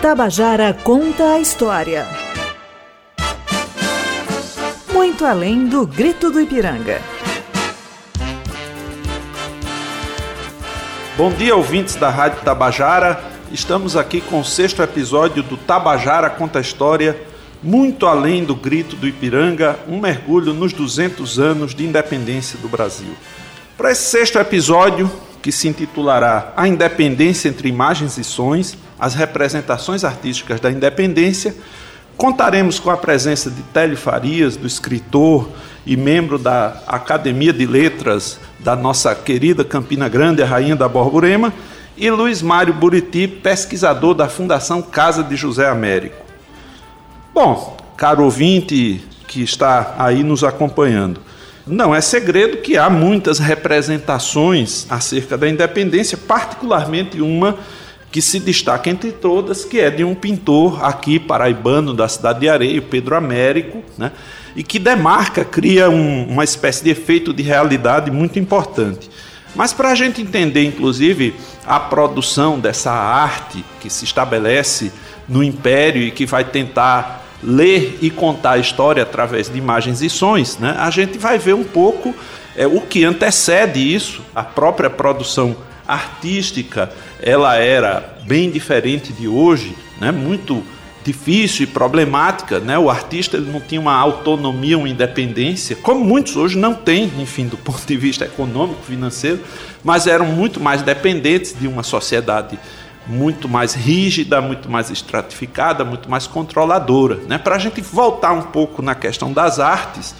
Tabajara conta a história. Muito além do grito do Ipiranga. Bom dia, ouvintes da Rádio Tabajara. Estamos aqui com o sexto episódio do Tabajara Conta a História, muito além do grito do Ipiranga, um mergulho nos 200 anos de independência do Brasil. Para esse sexto episódio, que se intitulará A Independência entre Imagens e Sons, as representações artísticas da independência, contaremos com a presença de Télio Farias, do escritor e membro da Academia de Letras da nossa querida Campina Grande, a Rainha da Borborema, e Luiz Mário Buriti, pesquisador da Fundação Casa de José Américo. Bom, caro ouvinte que está aí nos acompanhando, não é segredo que há muitas representações acerca da independência, particularmente uma que se destaca entre todas, que é de um pintor aqui paraibano da cidade de Areia, Pedro Américo, né? e que demarca, cria um, uma espécie de efeito de realidade muito importante. Mas para a gente entender, inclusive, a produção dessa arte que se estabelece no Império e que vai tentar ler e contar a história através de imagens e sons, né, a gente vai ver um pouco é, o que antecede isso, a própria produção artística, ela era bem diferente de hoje, né, muito difícil e problemática, né? O artista ele não tinha uma autonomia, uma independência, como muitos hoje não têm, enfim, do ponto de vista econômico, financeiro, mas eram muito mais dependentes de uma sociedade muito mais rígida, muito mais estratificada, muito mais controladora. Né? Para a gente voltar um pouco na questão das artes,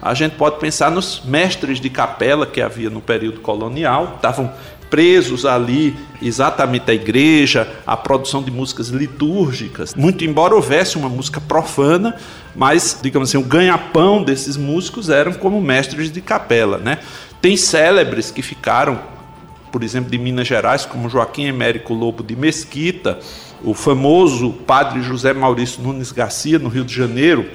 a gente pode pensar nos mestres de capela que havia no período colonial, estavam presos ali exatamente a igreja, a produção de músicas litúrgicas. Muito embora houvesse uma música profana, mas, digamos assim, o ganha-pão desses músicos eram como mestres de capela, né? Tem célebres que ficaram por exemplo, de Minas Gerais, como Joaquim Emérico Lobo de Mesquita, o famoso padre José Maurício Nunes Garcia, no Rio de Janeiro,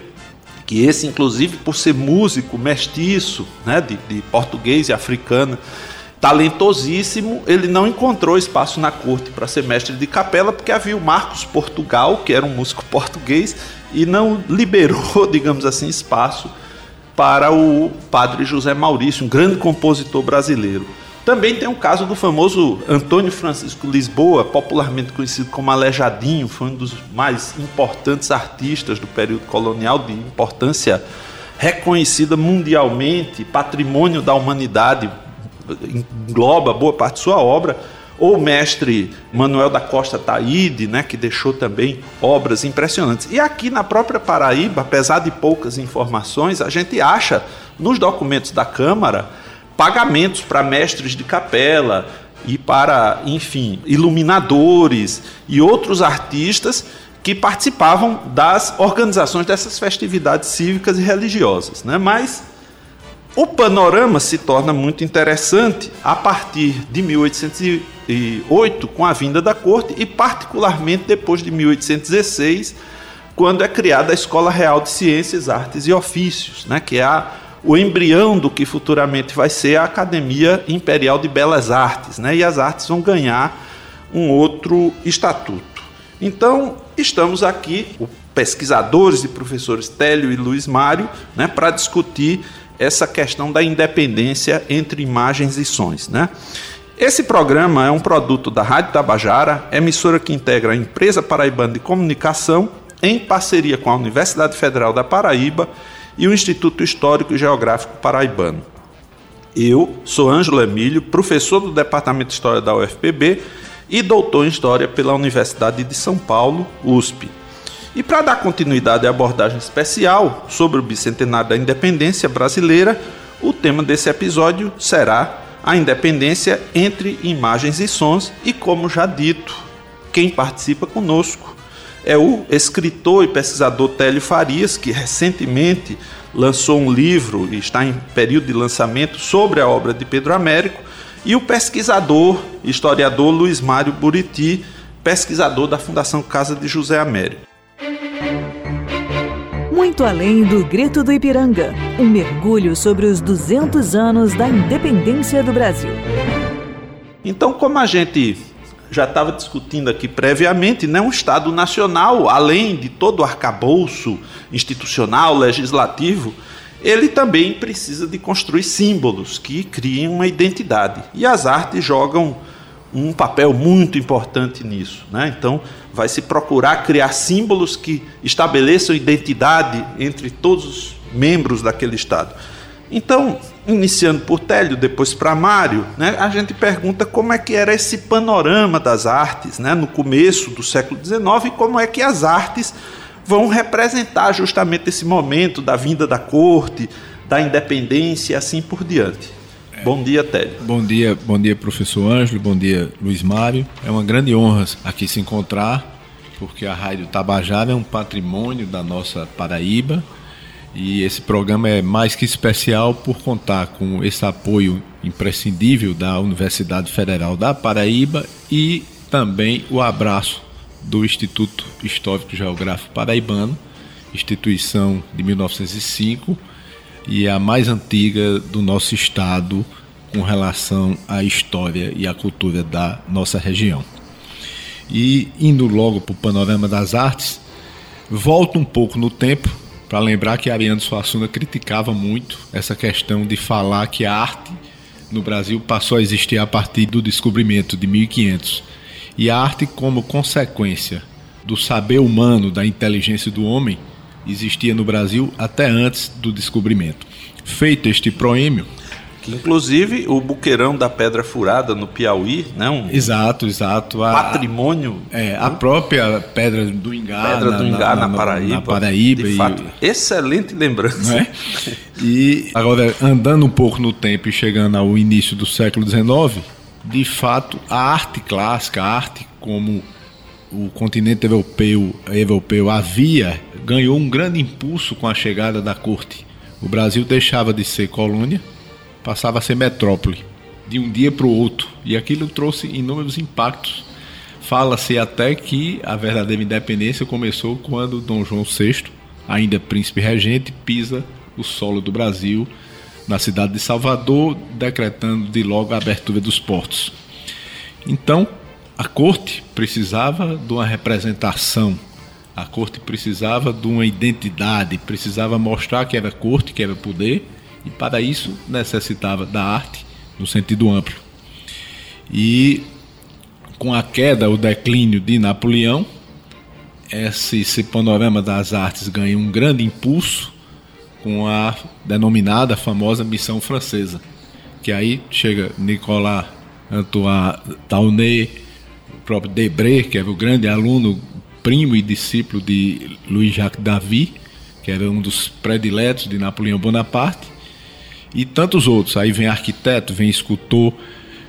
que esse, inclusive, por ser músico mestiço, né, de, de português e africano, talentosíssimo, ele não encontrou espaço na corte para ser mestre de capela, porque havia o Marcos Portugal, que era um músico português, e não liberou, digamos assim, espaço para o padre José Maurício, um grande compositor brasileiro. Também tem o caso do famoso Antônio Francisco Lisboa, popularmente conhecido como Alejadinho, foi um dos mais importantes artistas do período colonial, de importância reconhecida mundialmente, patrimônio da humanidade, engloba boa parte de sua obra, ou o mestre Manuel da Costa Taide, né, que deixou também obras impressionantes. E aqui na própria Paraíba, apesar de poucas informações, a gente acha nos documentos da Câmara pagamentos para mestres de capela e para, enfim, iluminadores e outros artistas que participavam das organizações dessas festividades cívicas e religiosas. Né? Mas o panorama se torna muito interessante a partir de 1808, com a vinda da corte, e particularmente depois de 1816, quando é criada a Escola Real de Ciências, Artes e Ofícios, né? que é a o embrião do que futuramente vai ser a Academia Imperial de Belas Artes, né? E as artes vão ganhar um outro estatuto. Então, estamos aqui, pesquisadores e professores Télio e Luiz Mário, né, para discutir essa questão da independência entre imagens e sons, né? Esse programa é um produto da Rádio Tabajara, emissora que integra a Empresa Paraibana de Comunicação, em parceria com a Universidade Federal da Paraíba e o Instituto Histórico e Geográfico Paraibano. Eu sou Ângelo Emílio, professor do Departamento de História da UFPB e doutor em História pela Universidade de São Paulo, USP. E para dar continuidade à abordagem especial sobre o bicentenário da independência brasileira, o tema desse episódio será a independência entre imagens e sons, e como já dito, quem participa conosco é o escritor e pesquisador Télio Farias, que recentemente lançou um livro e está em período de lançamento sobre a obra de Pedro Américo, e o pesquisador, historiador Luiz Mário Buriti, pesquisador da Fundação Casa de José Américo. Muito além do grito do Ipiranga, um mergulho sobre os 200 anos da independência do Brasil. Então, como a gente já estava discutindo aqui previamente, né, um Estado nacional, além de todo o arcabouço institucional, legislativo, ele também precisa de construir símbolos que criem uma identidade. E as artes jogam um papel muito importante nisso. Né? Então, vai se procurar criar símbolos que estabeleçam identidade entre todos os membros daquele Estado. Então, iniciando por Télio, depois para Mário, né, a gente pergunta como é que era esse panorama das artes né, no começo do século XIX e como é que as artes vão representar justamente esse momento da vinda da corte, da independência e assim por diante. É. Bom dia, Télio. Bom dia, bom dia, professor Ângelo, bom dia, Luiz Mário. É uma grande honra aqui se encontrar, porque a Rádio Tabajara é um patrimônio da nossa Paraíba e esse programa é mais que especial por contar com esse apoio imprescindível da Universidade Federal da Paraíba e também o abraço do Instituto Histórico Geográfico Paraibano, instituição de 1905 e a mais antiga do nosso estado com relação à história e à cultura da nossa região. E indo logo para o panorama das artes, volto um pouco no tempo para lembrar que Ariano Suassuna criticava muito essa questão de falar que a arte no Brasil passou a existir a partir do descobrimento de 1500. E a arte, como consequência do saber humano, da inteligência do homem, existia no Brasil até antes do descobrimento. Feito este proêmio, Inclusive o buqueirão da Pedra Furada no Piauí, né? Um exato, exato. A, patrimônio. É, a própria Pedra do Ingá. Pedra do Ingá na, na, na Paraíba. Na Paraíba. De e, fato, excelente lembrança. É? E agora, andando um pouco no tempo e chegando ao início do século XIX, de fato, a arte clássica, a arte como o continente europeu, europeu havia, ganhou um grande impulso com a chegada da corte. O Brasil deixava de ser colônia passava a ser metrópole de um dia para o outro e aquilo trouxe inúmeros impactos. Fala-se até que a verdadeira independência começou quando Dom João VI, ainda príncipe regente, pisa o solo do Brasil na cidade de Salvador, decretando de logo a abertura dos portos. Então, a corte precisava de uma representação, a corte precisava de uma identidade, precisava mostrar que era corte, que era poder e para isso necessitava da arte no sentido amplo. E com a queda, o declínio de Napoleão, esse, esse panorama das artes ganha um grande impulso com a denominada famosa missão francesa, que aí chega Nicolas Antoine Taunay, o próprio Debré, que era o grande aluno, primo e discípulo de Louis-Jacques David, que era um dos prediletos de Napoleão Bonaparte, e tantos outros. Aí vem arquiteto, vem escultor,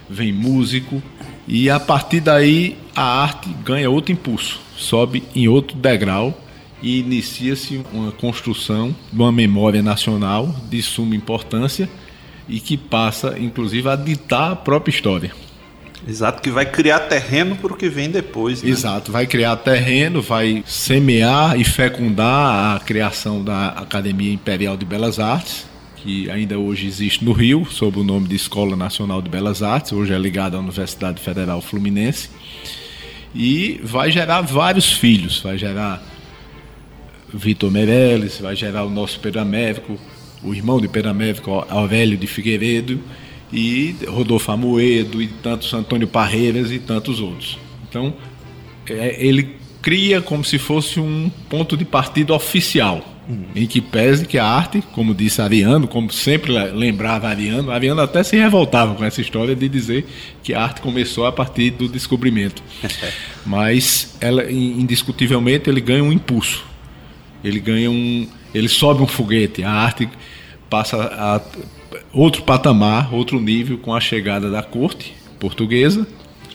vem músico, e a partir daí a arte ganha outro impulso, sobe em outro degrau e inicia-se uma construção de uma memória nacional de suma importância e que passa, inclusive, a ditar a própria história. Exato, que vai criar terreno para o que vem depois. Né? Exato, vai criar terreno, vai semear e fecundar a criação da Academia Imperial de Belas Artes, que ainda hoje existe no Rio, sob o nome de Escola Nacional de Belas Artes, hoje é ligada à Universidade Federal Fluminense, e vai gerar vários filhos, vai gerar Vitor Meirelles, vai gerar o nosso Pedro Américo, o irmão de Pedro Américo, Aurélio de Figueiredo, e Rodolfo Amoedo, e tantos Antônio Parreiras e tantos outros. Então, é, ele cria como se fosse um ponto de partida oficial em que pese que a arte, como disse Ariano, como sempre lembrava Ariano, Ariano até se revoltava com essa história de dizer que a arte começou a partir do descobrimento. Mas ela indiscutivelmente ele ganha um impulso. Ele ganha um, ele sobe um foguete. A arte passa a outro patamar, outro nível com a chegada da corte portuguesa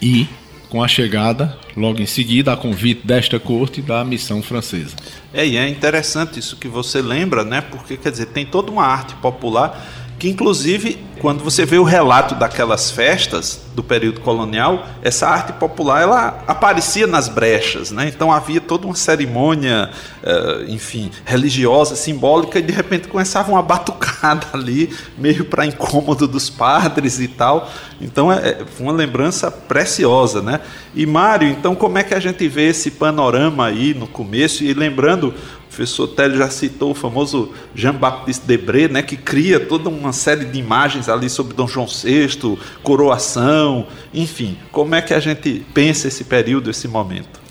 e com a chegada, logo em seguida, a convite desta corte da missão francesa. É, e é interessante isso que você lembra, né? Porque, quer dizer, tem toda uma arte popular que inclusive quando você vê o relato daquelas festas do período colonial, essa arte popular ela aparecia nas brechas, né? Então havia toda uma cerimônia, uh, enfim, religiosa, simbólica, e de repente começava uma batucada ali, meio para incômodo dos padres e tal. Então é, é uma lembrança preciosa, né? E Mário, então como é que a gente vê esse panorama aí no começo? E lembrando o professor Télio já citou o famoso Jean-Baptiste Debré, né, que cria toda uma série de imagens ali sobre Dom João VI, coroação, enfim. Como é que a gente pensa esse período, esse momento?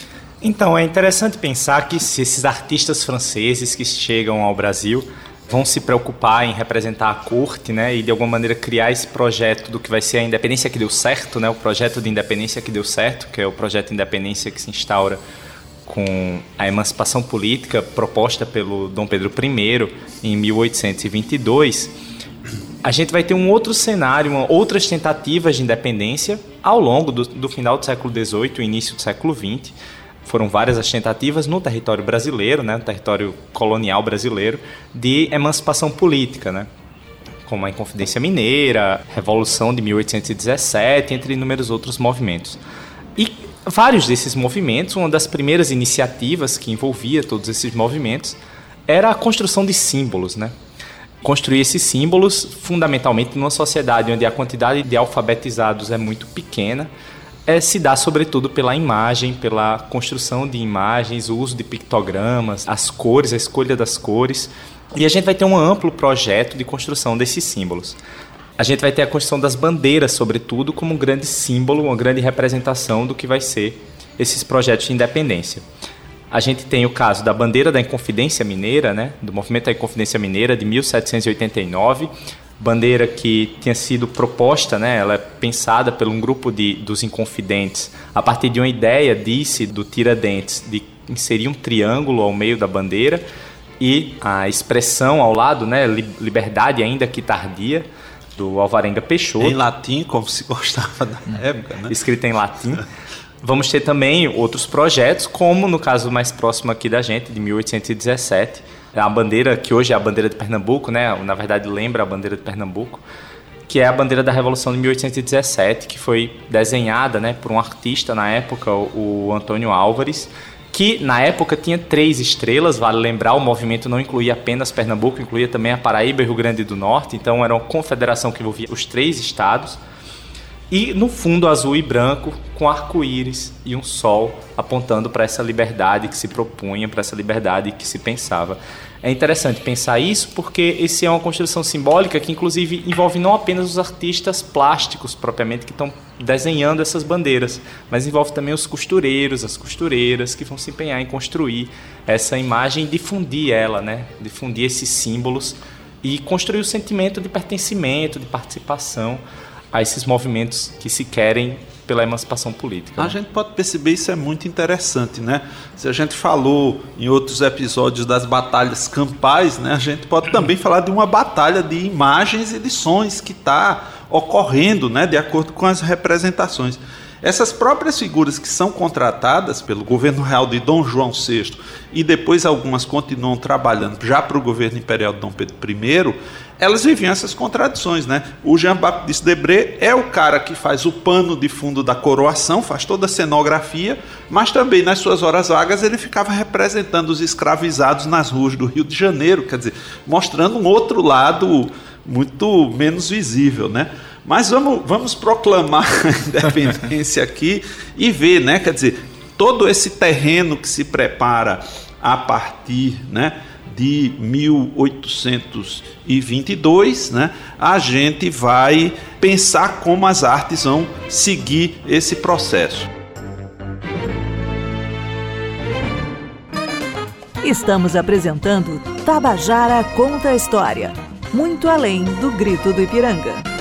Então, é interessante pensar que se esses artistas franceses que chegam ao Brasil vão se preocupar em representar a corte, né, e de alguma maneira criar esse projeto do que vai ser a independência que deu certo, né, o projeto de independência que deu certo, que é o projeto de independência que se instaura com a emancipação política proposta pelo Dom Pedro I em 1822, a gente vai ter um outro cenário, outras tentativas de independência ao longo do, do final do século XVIII e início do século XX. Foram várias as tentativas no território brasileiro, né, no território colonial brasileiro, de emancipação política, né, como a Inconfidência Mineira, Revolução de 1817, entre inúmeros outros movimentos. E vários desses movimentos, uma das primeiras iniciativas que envolvia todos esses movimentos era a construção de símbolos, né? Construir esses símbolos, fundamentalmente numa sociedade onde a quantidade de alfabetizados é muito pequena, é, se dá sobretudo pela imagem, pela construção de imagens, o uso de pictogramas, as cores, a escolha das cores. E a gente vai ter um amplo projeto de construção desses símbolos a gente vai ter a construção das bandeiras, sobretudo, como um grande símbolo, uma grande representação do que vai ser esses projetos de independência. A gente tem o caso da bandeira da Inconfidência Mineira, né, do movimento da Inconfidência Mineira de 1789, bandeira que tinha sido proposta, né, ela é pensada por um grupo de, dos Inconfidentes a partir de uma ideia, disse, do Tiradentes, de inserir um triângulo ao meio da bandeira e a expressão ao lado, né, liberdade ainda que tardia, do Alvarenga Peixoto. Em latim, como se gostava na época, né? Escrita em latim. Vamos ter também outros projetos, como no caso mais próximo aqui da gente, de 1817, a bandeira que hoje é a bandeira de Pernambuco, né? Na verdade lembra a bandeira de Pernambuco, que é a bandeira da Revolução de 1817, que foi desenhada, né, por um artista na época, o Antônio Álvares, que na época tinha três estrelas, vale lembrar, o movimento não incluía apenas Pernambuco, incluía também a Paraíba e Rio Grande do Norte, então era uma confederação que envolvia os três estados. E no fundo azul e branco, com arco-íris e um sol apontando para essa liberdade que se propunha, para essa liberdade que se pensava. É interessante pensar isso porque esse é uma construção simbólica que, inclusive, envolve não apenas os artistas plásticos propriamente que estão desenhando essas bandeiras, mas envolve também os costureiros, as costureiras que vão se empenhar em construir essa imagem difundir ela, né? difundir esses símbolos e construir o sentimento de pertencimento, de participação a esses movimentos que se querem pela emancipação política. A né? gente pode perceber isso é muito interessante, né? Se a gente falou em outros episódios das batalhas campais, né? A gente pode também falar de uma batalha de imagens e de sons que está ocorrendo, né? De acordo com as representações. Essas próprias figuras que são contratadas pelo governo real de Dom João VI e depois algumas continuam trabalhando já para o governo imperial de Dom Pedro I, elas viviam essas contradições, né? O Jean-Baptiste Debré é o cara que faz o pano de fundo da coroação, faz toda a cenografia, mas também nas suas horas vagas ele ficava representando os escravizados nas ruas do Rio de Janeiro, quer dizer, mostrando um outro lado muito menos visível, né? Mas vamos, vamos proclamar a independência aqui e ver, né? Quer dizer, todo esse terreno que se prepara a partir, né? de 1822, né, a gente vai pensar como as artes vão seguir esse processo. Estamos apresentando Tabajara Conta a História, muito além do grito do Ipiranga.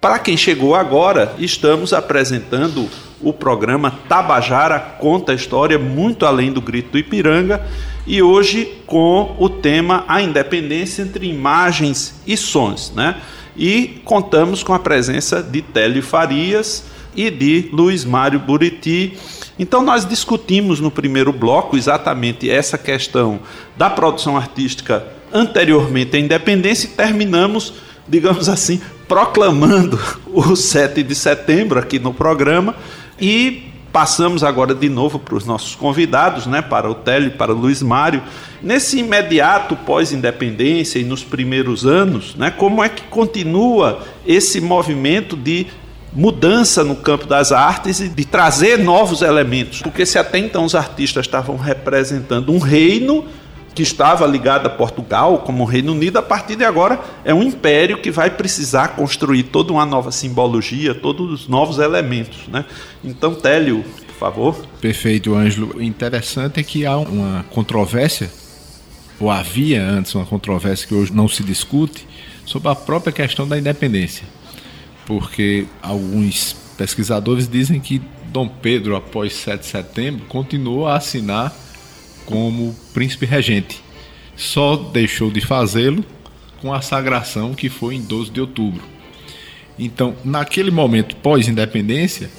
Para quem chegou agora, estamos apresentando o programa Tabajara Conta a História, muito além do grito do Ipiranga, e hoje com o tema A Independência entre Imagens e Sons. Né? E contamos com a presença de Télio Farias e de Luiz Mário Buriti. Então, nós discutimos no primeiro bloco exatamente essa questão da produção artística anteriormente à independência e terminamos digamos assim, proclamando o 7 de setembro aqui no programa e passamos agora de novo para os nossos convidados, né, para o Télio para o Luiz Mário. Nesse imediato pós-independência e nos primeiros anos, né, como é que continua esse movimento de mudança no campo das artes e de trazer novos elementos? Porque se até então os artistas estavam representando um reino que estava ligado a Portugal como o Reino Unido, a partir de agora é um império que vai precisar construir toda uma nova simbologia, todos os novos elementos. Né? Então, Télio, por favor. Perfeito, Ângelo. O interessante é que há uma controvérsia, ou havia antes uma controvérsia que hoje não se discute, sobre a própria questão da independência. Porque alguns pesquisadores dizem que Dom Pedro, após 7 de setembro, continuou a assinar como príncipe regente. Só deixou de fazê-lo com a sagração que foi em 12 de outubro. Então, naquele momento pós-independência,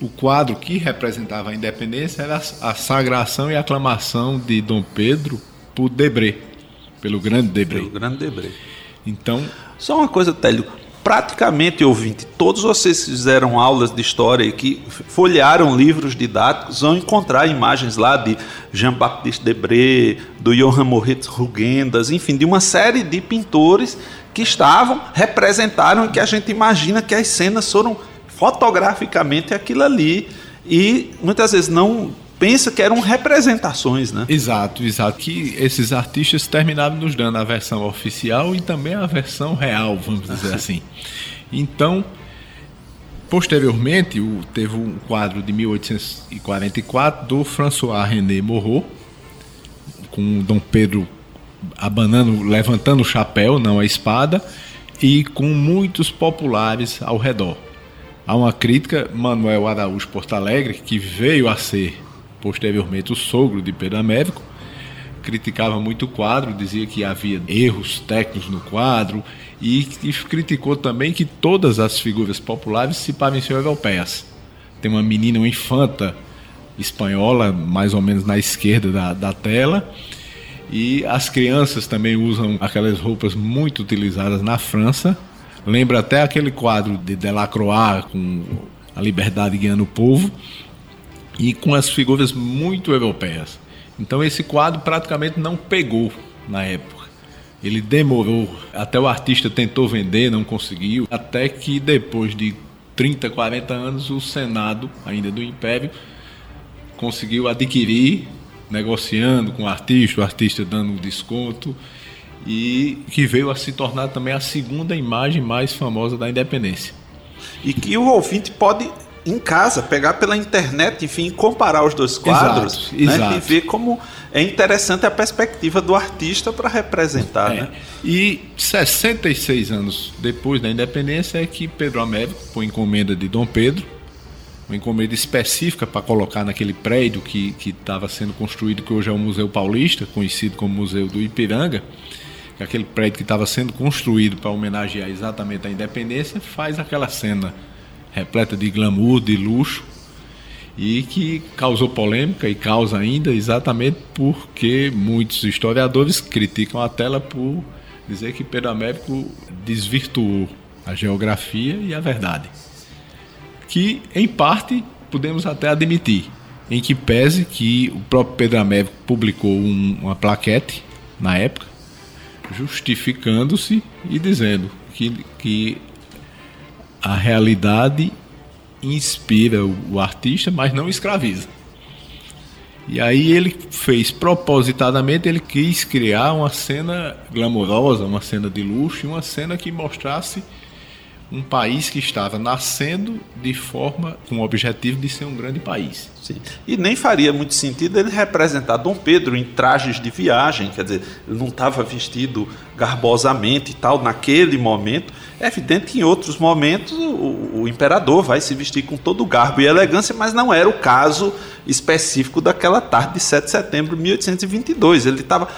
o quadro que representava a independência era a sagração e aclamação de Dom Pedro por Debré, pelo grande Debré. Pelo grande Debré. Então, só uma coisa, Télio, praticamente, ouvinte, todos vocês que fizeram aulas de história e que folhearam livros didáticos vão encontrar imagens lá de Jean-Baptiste Debré, do Johann Moritz Rugendas, enfim, de uma série de pintores que estavam, representaram e que a gente imagina que as cenas foram fotograficamente aquilo ali e muitas vezes não pensa que eram representações, né? Exato, exato. Que esses artistas terminaram nos dando a versão oficial e também a versão real, vamos dizer assim. Então, posteriormente, teve um quadro de 1844 do François René Moreau, com Dom Pedro abanando, levantando o chapéu, não a espada, e com muitos populares ao redor. Há uma crítica, Manuel Araújo Porto Alegre, que veio a ser posteriormente o sogro de Pedro Américo, criticava muito o quadro, dizia que havia erros técnicos no quadro e, e criticou também que todas as figuras populares se pareciam europeias. Tem uma menina, uma infanta espanhola, mais ou menos na esquerda da, da tela, e as crianças também usam aquelas roupas muito utilizadas na França. Lembra até aquele quadro de Delacroix com a liberdade guiando o povo e com as figuras muito europeias. Então esse quadro praticamente não pegou na época. Ele demorou, até o artista tentou vender, não conseguiu, até que depois de 30, 40 anos o Senado, ainda do Império, conseguiu adquirir, negociando com o artista, o artista dando um desconto, e que veio a se tornar também a segunda imagem mais famosa da independência. E que o ouvinte pode em casa, pegar pela internet, enfim, comparar os dois quadros exato, né, exato. e ver como é interessante a perspectiva do artista para representar. É. Né? E 66 anos depois da independência é que Pedro Américo, por encomenda de Dom Pedro, uma encomenda específica para colocar naquele prédio que estava sendo construído, que hoje é o Museu Paulista, conhecido como Museu do Ipiranga, aquele prédio que estava sendo construído para homenagear exatamente a independência, faz aquela cena repleta de glamour, de luxo, e que causou polêmica e causa ainda exatamente porque muitos historiadores criticam a tela por dizer que Pedro Américo desvirtuou a geografia e a verdade. Que, em parte, podemos até admitir, em que pese que o próprio Pedro Américo publicou um, uma plaquete na época, justificando-se e dizendo que, que a realidade inspira o artista, mas não escraviza. E aí ele fez propositadamente, ele quis criar uma cena glamourosa, uma cena de luxo, uma cena que mostrasse um país que estava nascendo de forma com o objetivo de ser um grande país. Sim. E nem faria muito sentido ele representar Dom Pedro em trajes de viagem, quer dizer, ele não estava vestido garbosamente e tal naquele momento. É evidente que em outros momentos o, o imperador vai se vestir com todo o garbo e elegância, mas não era o caso específico daquela tarde de 7 de setembro de 1822. Ele estava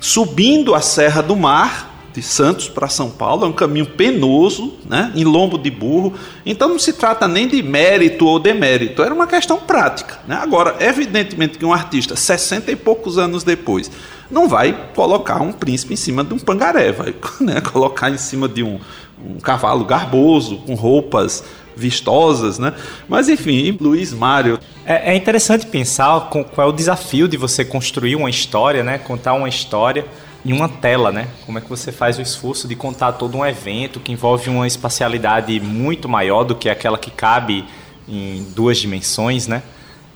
subindo a Serra do Mar de Santos para São Paulo, é um caminho penoso, né, em lombo de burro. Então não se trata nem de mérito ou demérito, era uma questão prática. Né? Agora, evidentemente que um artista, 60 e poucos anos depois, não vai colocar um príncipe em cima de um pangaré, vai né, colocar em cima de um, um cavalo garboso, com roupas vistosas, né? Mas enfim, Luiz Mário. É, é interessante pensar com, qual é o desafio de você construir uma história, né? Contar uma história em uma tela, né? Como é que você faz o esforço de contar todo um evento que envolve uma espacialidade muito maior do que aquela que cabe em duas dimensões, né?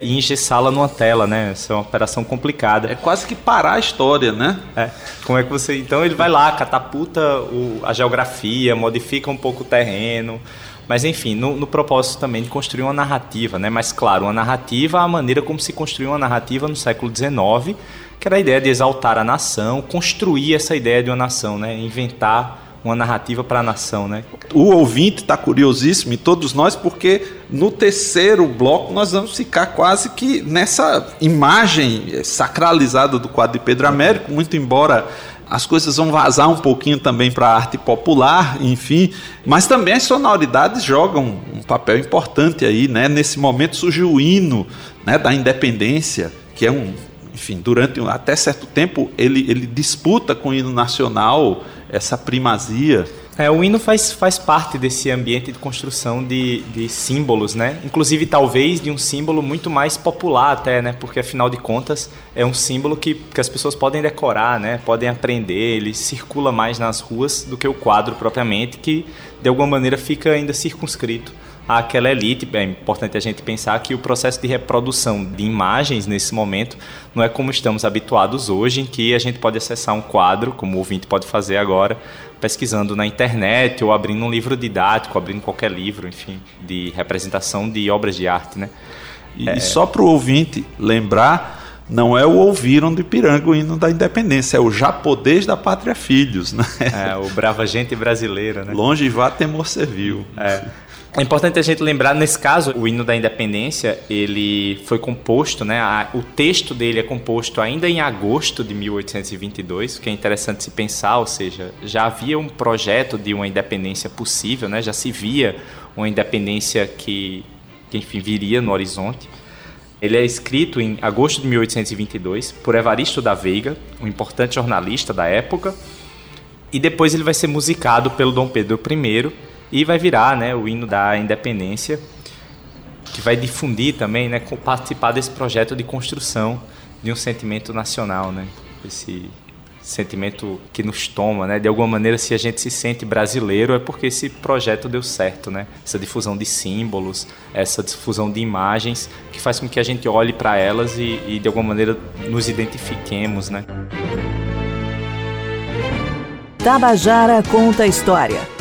E engessá-la numa tela, né? Isso é uma operação complicada. É quase que parar a história, né? É. Como é que você. Então ele vai lá, catapulta o, a geografia, modifica um pouco o terreno. Mas enfim, no, no, propósito também de construir uma narrativa, né? Mas claro, uma narrativa, a maneira como se construiu uma narrativa no século XIX, que era a ideia de exaltar a nação, construir essa ideia de uma nação, né? inventar uma narrativa para a nação, né? O ouvinte está curiosíssimo e todos nós, porque no terceiro bloco nós vamos ficar quase que nessa imagem sacralizada do quadro de Pedro Américo, muito embora as coisas vão vazar um pouquinho também para a arte popular, enfim, mas também as sonoridades jogam um papel importante aí, né? Nesse momento surgiu o hino né, da independência, que é um enfim, durante até certo tempo, ele, ele disputa com o hino nacional essa primazia. É, o hino faz, faz parte desse ambiente de construção de, de símbolos, né? Inclusive, talvez, de um símbolo muito mais popular até, né? Porque, afinal de contas, é um símbolo que, que as pessoas podem decorar, né? Podem aprender, ele circula mais nas ruas do que o quadro propriamente, que, de alguma maneira, fica ainda circunscrito àquela elite. É importante a gente pensar que o processo de reprodução de imagens nesse momento não é como estamos habituados hoje, em que a gente pode acessar um quadro, como o ouvinte pode fazer agora, pesquisando na internet ou abrindo um livro didático, abrindo qualquer livro, enfim, de representação de obras de arte, né? E, é... só para o ouvinte lembrar, não é o ouviram do Ipiranga o hino da independência, é o japonês da pátria filhos, né? É, o brava gente brasileira, né? Longe vá temor servil. É. É importante a gente lembrar, nesse caso, o hino da independência, ele foi composto, né? A, o texto dele é composto ainda em agosto de 1822, o que é interessante se pensar, ou seja, já havia um projeto de uma independência possível, né? Já se via uma independência que, que enfim, viria no horizonte. Ele é escrito em agosto de 1822 por Evaristo da Veiga, um importante jornalista da época, e depois ele vai ser musicado pelo Dom Pedro I e vai virar né, o hino da independência, que vai difundir também, né, participar desse projeto de construção de um sentimento nacional, né? Esse sentimento que nos toma, né? De alguma maneira, se a gente se sente brasileiro, é porque esse projeto deu certo, né? Essa difusão de símbolos, essa difusão de imagens, que faz com que a gente olhe para elas e, e, de alguma maneira, nos identifiquemos, né? Tabajara conta a história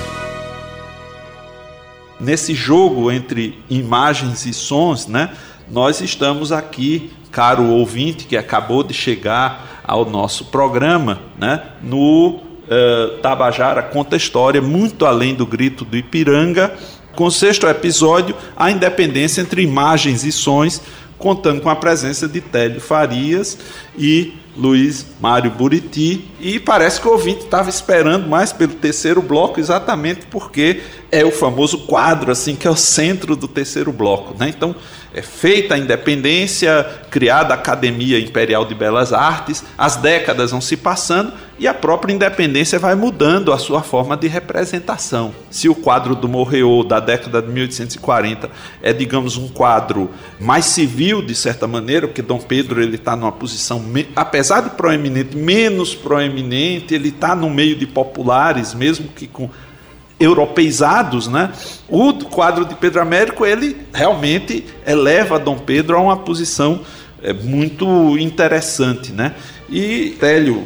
nesse jogo entre imagens e sons, né? Nós estamos aqui, caro ouvinte que acabou de chegar ao nosso programa, né? No uh, Tabajara conta história muito além do grito do Ipiranga, com o sexto episódio, a independência entre imagens e sons, contando com a presença de Télio Farias e Luiz Mário Buriti. E parece que o ouvinte estava esperando mais pelo terceiro bloco, exatamente porque é o famoso quadro, assim, que é o centro do terceiro bloco. Né? Então, é feita a independência, criada a Academia Imperial de Belas Artes, as décadas vão se passando e a própria independência vai mudando a sua forma de representação. Se o quadro do Morreou da década de 1840 é, digamos, um quadro mais civil de certa maneira, porque Dom Pedro ele está numa posição, apesar de proeminente, menos proeminente, ele está no meio de populares, mesmo que com europeizados, né? O quadro de Pedro Américo ele realmente eleva Dom Pedro a uma posição é, muito interessante, né? E Télio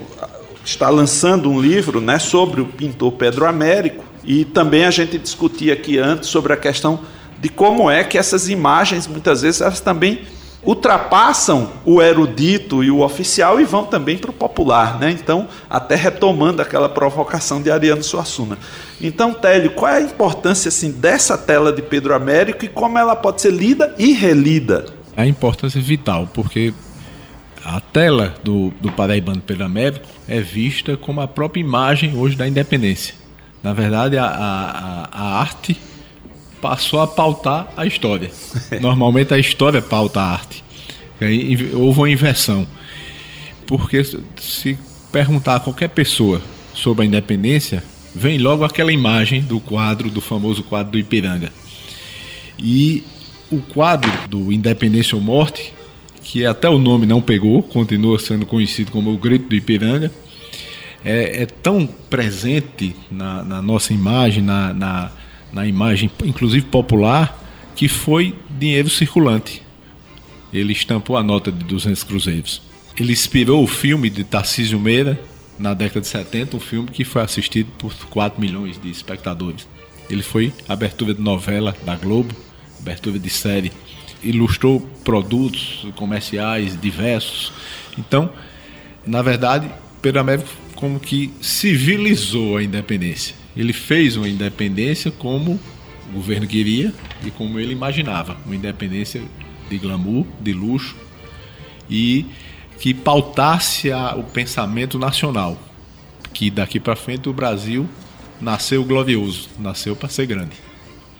está lançando um livro, né, sobre o pintor Pedro Américo e também a gente discutia aqui antes sobre a questão de como é que essas imagens muitas vezes elas também ultrapassam o erudito e o oficial e vão também para o popular, né? Então, até retomando aquela provocação de Ariano Suassuna. Então, Télio, qual é a importância assim dessa tela de Pedro Américo e como ela pode ser lida e relida? A importância vital, porque a tela do, do Paraibano Pedro Américo é vista como a própria imagem hoje da independência. Na verdade, a, a, a arte passou a pautar a história. Normalmente a história pauta a arte. houve uma inversão. Porque se perguntar a qualquer pessoa sobre a independência, vem logo aquela imagem do quadro, do famoso quadro do Ipiranga. E o quadro do Independência ou Morte, que até o nome não pegou, continua sendo conhecido como o Grito do Ipiranga, é, é tão presente na, na nossa imagem, na, na, na, imagem, inclusive popular, que foi dinheiro circulante. Ele estampou a nota de 200 cruzeiros. Ele inspirou o filme de Tarcísio Meira, na década de 70, um filme que foi assistido por 4 milhões de espectadores. Ele foi abertura de novela da Globo, abertura de série, ilustrou produtos comerciais diversos. Então, na verdade, Pedro Américo como que civilizou a independência. Ele fez uma independência como o governo queria e como ele imaginava, uma independência de glamour, de luxo e que pautasse a, o pensamento nacional, que daqui para frente o Brasil nasceu glorioso, nasceu para ser grande.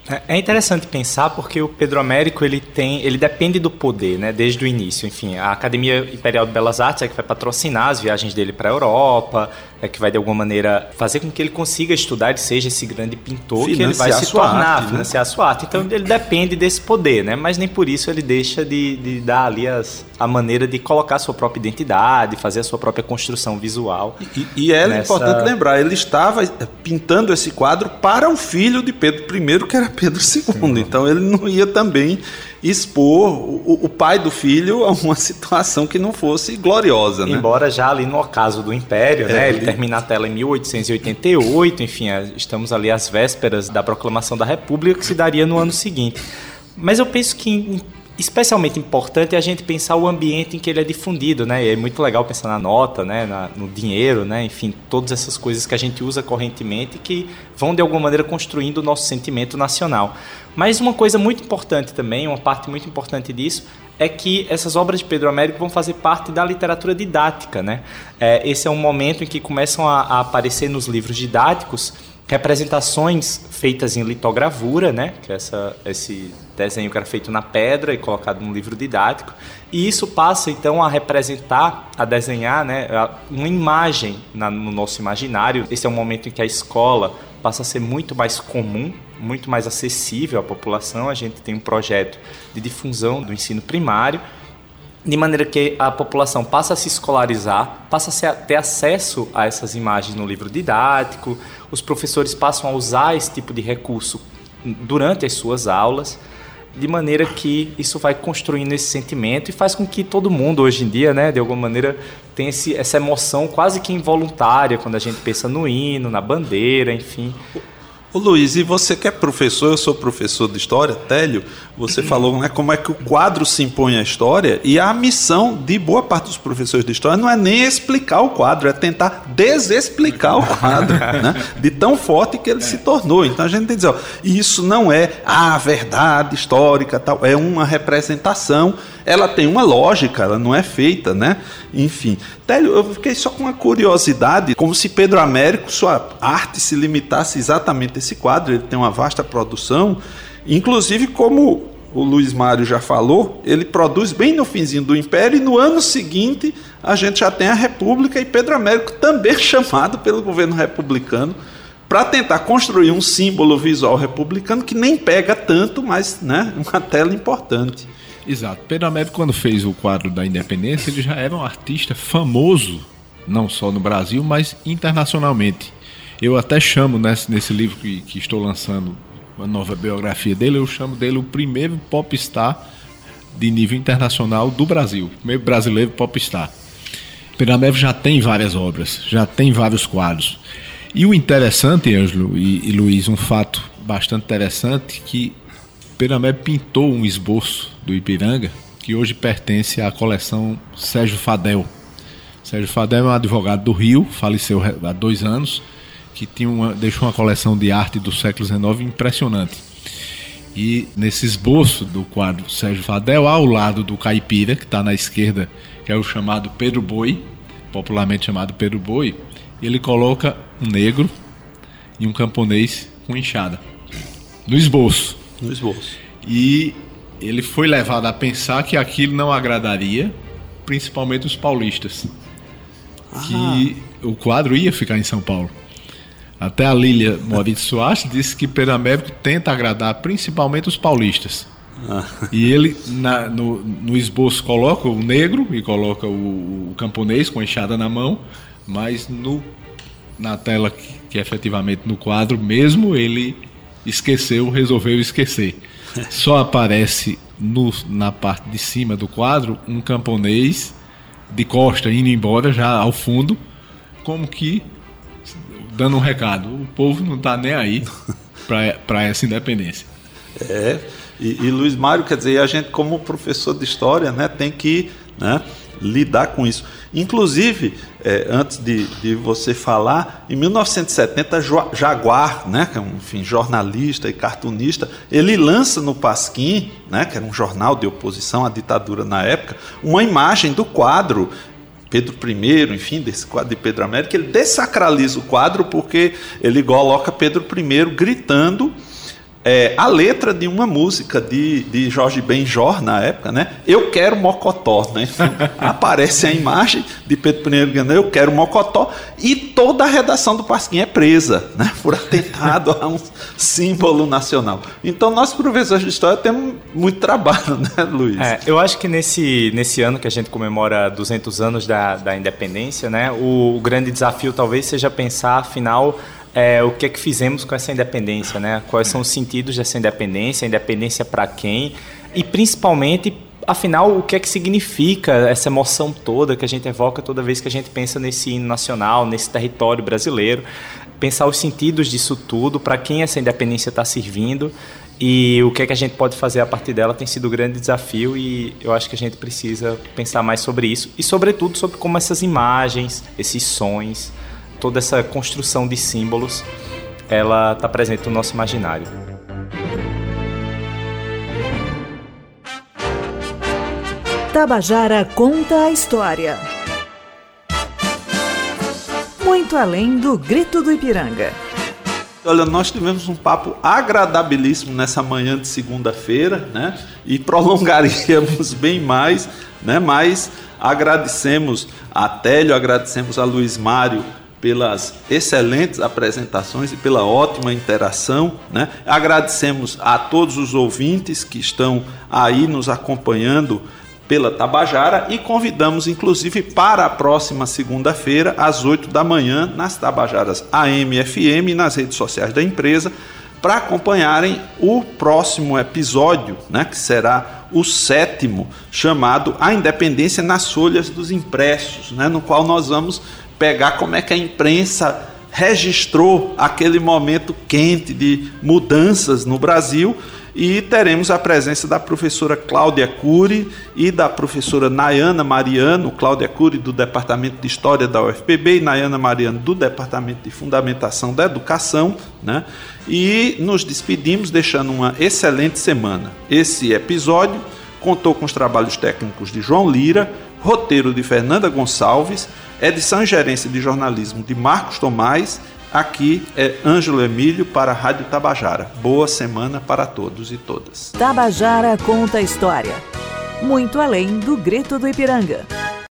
É, é interessante pensar porque o Pedro Américo ele tem, ele depende do poder, né, desde o início. Enfim, a Academia Imperial de Belas Artes é que vai patrocinar as viagens dele para a Europa, é que vai de alguma maneira fazer com que ele consiga estudar e seja esse grande pintor financiar que ele vai se tornar, arte, né? financiar a sua arte. Então ele depende desse poder, né? Mas nem por isso ele deixa de, de dar ali as, a maneira de colocar a sua própria identidade, fazer a sua própria construção visual. E, e é nessa... importante lembrar, ele estava pintando esse quadro para o filho de Pedro I, que era Pedro II. Sim. Então ele não ia também expor o, o, pai do filho a uma situação que não fosse gloriosa. Né? Embora já ali no ocaso do Império, é, né, ele, ele termina a tela em 1888, enfim, é, estamos ali às vésperas da proclamação da República, que se daria no ano seguinte. Mas eu penso que especialmente importante é a gente pensar o ambiente em que ele é difundido, né? É muito legal pensar na nota, né? Na, no dinheiro, né? Enfim, todas essas coisas que a gente usa correntemente que vão de alguma maneira construindo o nosso sentimento nacional. Mas uma coisa muito importante também, uma parte muito importante disso, é que essas obras de Pedro Américo vão fazer parte da literatura didática, né? É, esse é um momento em que começam a, a aparecer nos livros didáticos representações feitas em litogravura, né? Que é essa, esse desenho que era feito na pedra e colocado num livro didático. E isso passa então a representar, a desenhar, né? Uma imagem na, no nosso imaginário. Esse é um momento em que a escola passa a ser muito mais comum, muito mais acessível à população. A gente tem um projeto de difusão do ensino primário de maneira que a população passa a se escolarizar, passa a ter acesso a essas imagens no livro didático, os professores passam a usar esse tipo de recurso durante as suas aulas, de maneira que isso vai construindo esse sentimento e faz com que todo mundo hoje em dia, né, de alguma maneira, tenha esse, essa emoção quase que involuntária quando a gente pensa no hino, na bandeira, enfim. Ô Luiz, e você que é professor, eu sou professor de história, Télio, você falou né, como é que o quadro se impõe à história, e a missão de boa parte dos professores de história não é nem explicar o quadro, é tentar desexplicar o quadro, né, de tão forte que ele se tornou. Então a gente tem que dizer, ó, isso não é a verdade histórica, tal, é uma representação, ela tem uma lógica, ela não é feita, né? Enfim. Télio, eu fiquei só com uma curiosidade, como se Pedro Américo, sua arte se limitasse exatamente a esse quadro, ele tem uma vasta produção, inclusive como o Luiz Mário já falou, ele produz bem no finzinho do Império e no ano seguinte a gente já tem a República e Pedro Américo também chamado pelo governo republicano para tentar construir um símbolo visual republicano que nem pega tanto, mas né, uma tela importante. Exato. Pedro Américo, quando fez o quadro da independência, ele já era um artista famoso, não só no Brasil, mas internacionalmente. Eu até chamo nesse, nesse livro que, que estou lançando, uma nova biografia dele, eu chamo dele o primeiro popstar de nível internacional do Brasil, primeiro brasileiro popstar. Pedro Américo já tem várias obras, já tem vários quadros. E o interessante, Ângelo e, e Luiz, um fato bastante interessante, que Piramé pintou um esboço do Ipiranga que hoje pertence à coleção Sérgio Fadel. Sérgio Fadel é um advogado do Rio, faleceu há dois anos, que tinha uma, deixou uma coleção de arte do século XIX impressionante. E nesse esboço do quadro Sérgio Fadel, ao lado do caipira, que está na esquerda, que é o chamado Pedro Boi, popularmente chamado Pedro Boi, ele coloca um negro e um camponês com enxada. No esboço. No esboço. E ele foi levado a pensar que aquilo não agradaria, principalmente os paulistas. Ah. Que o quadro ia ficar em São Paulo. Até a Lília Moritz Soares disse que Pedro Américo tenta agradar principalmente os paulistas. Ah. E ele, na, no, no, esboço, coloca o negro e coloca o, o camponês com a enxada na mão, mas no, na tela, que, que é efetivamente no quadro mesmo, ele esqueceu, resolveu esquecer. Só aparece no, na parte de cima do quadro um camponês de costa indo embora já ao fundo, como que dando um recado. O povo não está nem aí para essa independência. É, e, e, Luiz Mário, quer dizer, a gente como professor de história, né, tem que né, lidar com isso. Inclusive, é, antes de, de, você falar, em 1970, Jaguar, né, que é um enfim, jornalista e cartunista, ele lança no Pasquim, né, que era um jornal de oposição à ditadura na época, uma imagem do quadro Pedro I, enfim, desse quadro de Pedro Américo, ele desacraliza o quadro porque ele coloca Pedro I gritando é, a letra de uma música de, de Jorge Benjor na época, né? Eu quero Mocotó, né? Então, aparece a imagem de Pedro I dizendo Eu quero Mocotó e toda a redação do Pasquim é presa, né? Por atentado a um símbolo nacional. Então nós professores de história temos muito trabalho, né, Luiz? É, eu acho que nesse, nesse ano que a gente comemora 200 anos da, da independência, né? O, o grande desafio talvez seja pensar, afinal é, o que é que fizemos com essa independência, né? Quais são os sentidos dessa independência, independência para quem e principalmente, afinal, o que é que significa essa emoção toda que a gente evoca toda vez que a gente pensa nesse hino nacional, nesse território brasileiro, pensar os sentidos disso tudo, para quem essa independência está servindo e o que é que a gente pode fazer a partir dela tem sido um grande desafio e eu acho que a gente precisa pensar mais sobre isso e sobretudo sobre como essas imagens, esses sons toda essa construção de símbolos, ela está presente no nosso imaginário. Tabajara conta a história. Muito além do grito do Ipiranga. Olha, nós tivemos um papo agradabilíssimo nessa manhã de segunda-feira, né? E prolongaríamos bem mais, né? Mas agradecemos a Télio, agradecemos a Luiz Mário pelas excelentes apresentações e pela ótima interação. Né? Agradecemos a todos os ouvintes que estão aí nos acompanhando pela Tabajara e convidamos inclusive para a próxima segunda-feira, às 8 da manhã, nas Tabajaras AM e FM e nas redes sociais da empresa, para acompanharem o próximo episódio, né, que será o sétimo, chamado A Independência nas Folhas dos Impressos, né, no qual nós vamos pegar como é que a imprensa registrou aquele momento quente de mudanças no Brasil e teremos a presença da professora Cláudia Cury e da professora Nayana Mariano, Cláudia Cury do Departamento de História da UFPB e Nayana Mariano do Departamento de Fundamentação da Educação, né? E nos despedimos deixando uma excelente semana. Esse episódio contou com os trabalhos técnicos de João Lira, roteiro de Fernanda Gonçalves, edição e gerência de jornalismo de Marcos Tomás. Aqui é Ângelo Emílio para a Rádio Tabajara. Boa semana para todos e todas. Tabajara conta a história. Muito além do grito do Ipiranga.